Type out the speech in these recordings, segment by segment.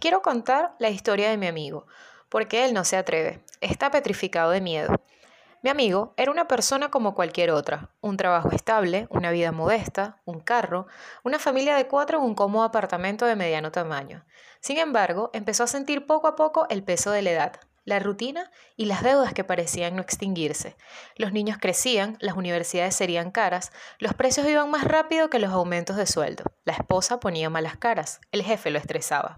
Quiero contar la historia de mi amigo, porque él no se atreve, está petrificado de miedo. Mi amigo era una persona como cualquier otra, un trabajo estable, una vida modesta, un carro, una familia de cuatro en un cómodo apartamento de mediano tamaño. Sin embargo, empezó a sentir poco a poco el peso de la edad, la rutina y las deudas que parecían no extinguirse. Los niños crecían, las universidades serían caras, los precios iban más rápido que los aumentos de sueldo. La esposa ponía malas caras, el jefe lo estresaba.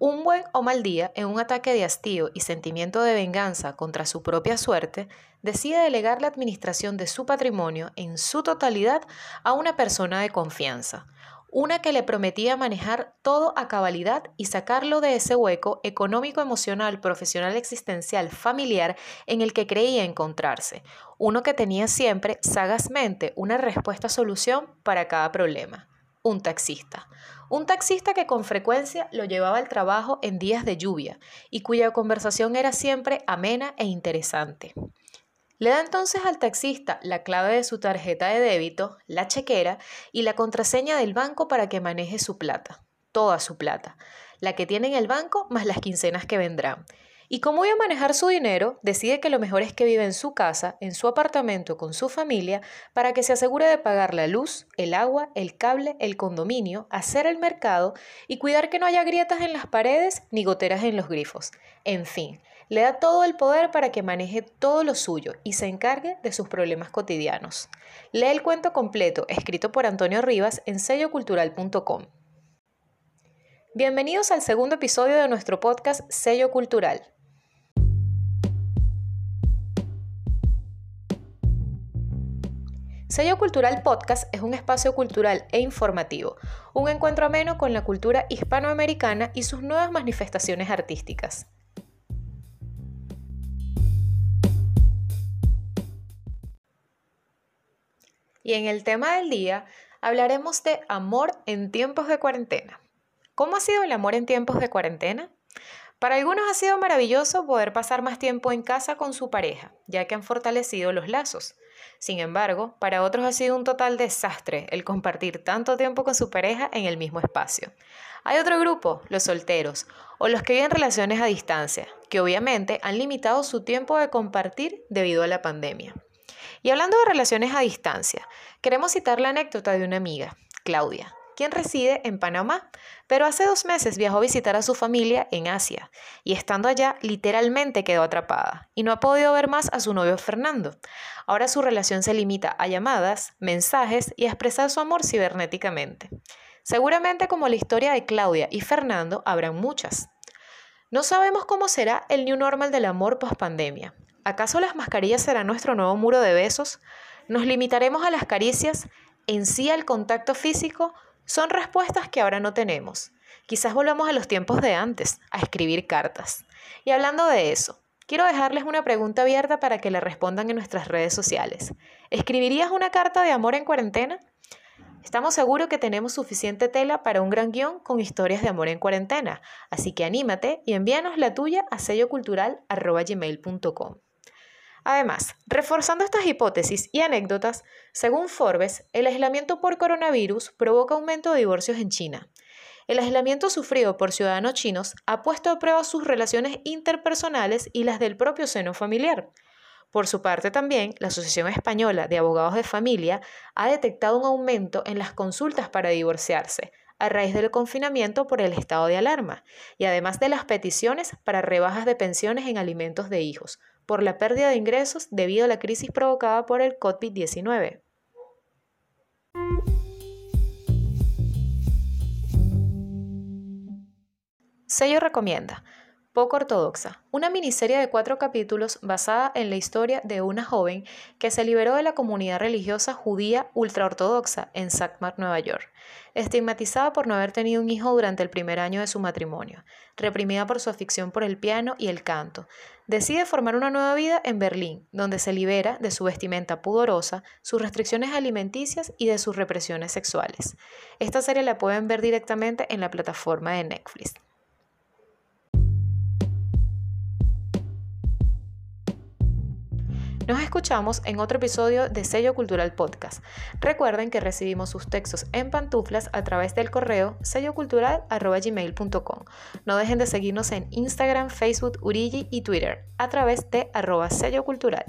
Un buen o mal día, en un ataque de hastío y sentimiento de venganza contra su propia suerte, decide delegar la administración de su patrimonio en su totalidad a una persona de confianza, una que le prometía manejar todo a cabalidad y sacarlo de ese hueco económico, emocional, profesional, existencial, familiar en el que creía encontrarse, uno que tenía siempre sagazmente una respuesta solución para cada problema, un taxista. Un taxista que con frecuencia lo llevaba al trabajo en días de lluvia y cuya conversación era siempre amena e interesante. Le da entonces al taxista la clave de su tarjeta de débito, la chequera y la contraseña del banco para que maneje su plata, toda su plata, la que tiene en el banco más las quincenas que vendrán. Y como voy a manejar su dinero, decide que lo mejor es que vive en su casa, en su apartamento con su familia, para que se asegure de pagar la luz, el agua, el cable, el condominio, hacer el mercado y cuidar que no haya grietas en las paredes ni goteras en los grifos. En fin, le da todo el poder para que maneje todo lo suyo y se encargue de sus problemas cotidianos. Lee el cuento completo, escrito por Antonio Rivas en sellocultural.com. Bienvenidos al segundo episodio de nuestro podcast Sello Cultural. Sello Cultural Podcast es un espacio cultural e informativo, un encuentro ameno con la cultura hispanoamericana y sus nuevas manifestaciones artísticas. Y en el tema del día hablaremos de amor en tiempos de cuarentena. ¿Cómo ha sido el amor en tiempos de cuarentena? Para algunos ha sido maravilloso poder pasar más tiempo en casa con su pareja, ya que han fortalecido los lazos. Sin embargo, para otros ha sido un total desastre el compartir tanto tiempo con su pareja en el mismo espacio. Hay otro grupo, los solteros, o los que viven relaciones a distancia, que obviamente han limitado su tiempo de compartir debido a la pandemia. Y hablando de relaciones a distancia, queremos citar la anécdota de una amiga, Claudia, quien reside en Panamá, pero hace dos meses viajó a visitar a su familia en Asia y estando allá literalmente quedó atrapada y no ha podido ver más a su novio Fernando. Ahora su relación se limita a llamadas, mensajes y a expresar su amor cibernéticamente. Seguramente como la historia de Claudia y Fernando habrán muchas. No sabemos cómo será el new normal del amor post pandemia, ¿Acaso las mascarillas serán nuestro nuevo muro de besos? ¿Nos limitaremos a las caricias? ¿En sí al contacto físico? Son respuestas que ahora no tenemos. Quizás volvamos a los tiempos de antes, a escribir cartas. Y hablando de eso, quiero dejarles una pregunta abierta para que la respondan en nuestras redes sociales. ¿Escribirías una carta de amor en cuarentena? Estamos seguros que tenemos suficiente tela para un gran guion con historias de amor en cuarentena, así que anímate y envíanos la tuya a sellocultural.gmail.com. Además, reforzando estas hipótesis y anécdotas, según Forbes, el aislamiento por coronavirus provoca aumento de divorcios en China. El aislamiento sufrido por ciudadanos chinos ha puesto a prueba sus relaciones interpersonales y las del propio seno familiar. Por su parte también, la Asociación Española de Abogados de Familia ha detectado un aumento en las consultas para divorciarse a raíz del confinamiento por el estado de alarma y además de las peticiones para rebajas de pensiones en alimentos de hijos, por la pérdida de ingresos debido a la crisis provocada por el COVID-19. Sello recomienda poco ortodoxa, una miniserie de cuatro capítulos basada en la historia de una joven que se liberó de la comunidad religiosa judía ultraortodoxa en Sackmar, Nueva York, estigmatizada por no haber tenido un hijo durante el primer año de su matrimonio, reprimida por su afición por el piano y el canto. Decide formar una nueva vida en Berlín, donde se libera de su vestimenta pudorosa, sus restricciones alimenticias y de sus represiones sexuales. Esta serie la pueden ver directamente en la plataforma de Netflix. Nos escuchamos en otro episodio de Sello Cultural Podcast. Recuerden que recibimos sus textos en pantuflas a través del correo sellocultural.gmail.com. No dejen de seguirnos en Instagram, Facebook, Urigi y Twitter a través de arroba sello cultural.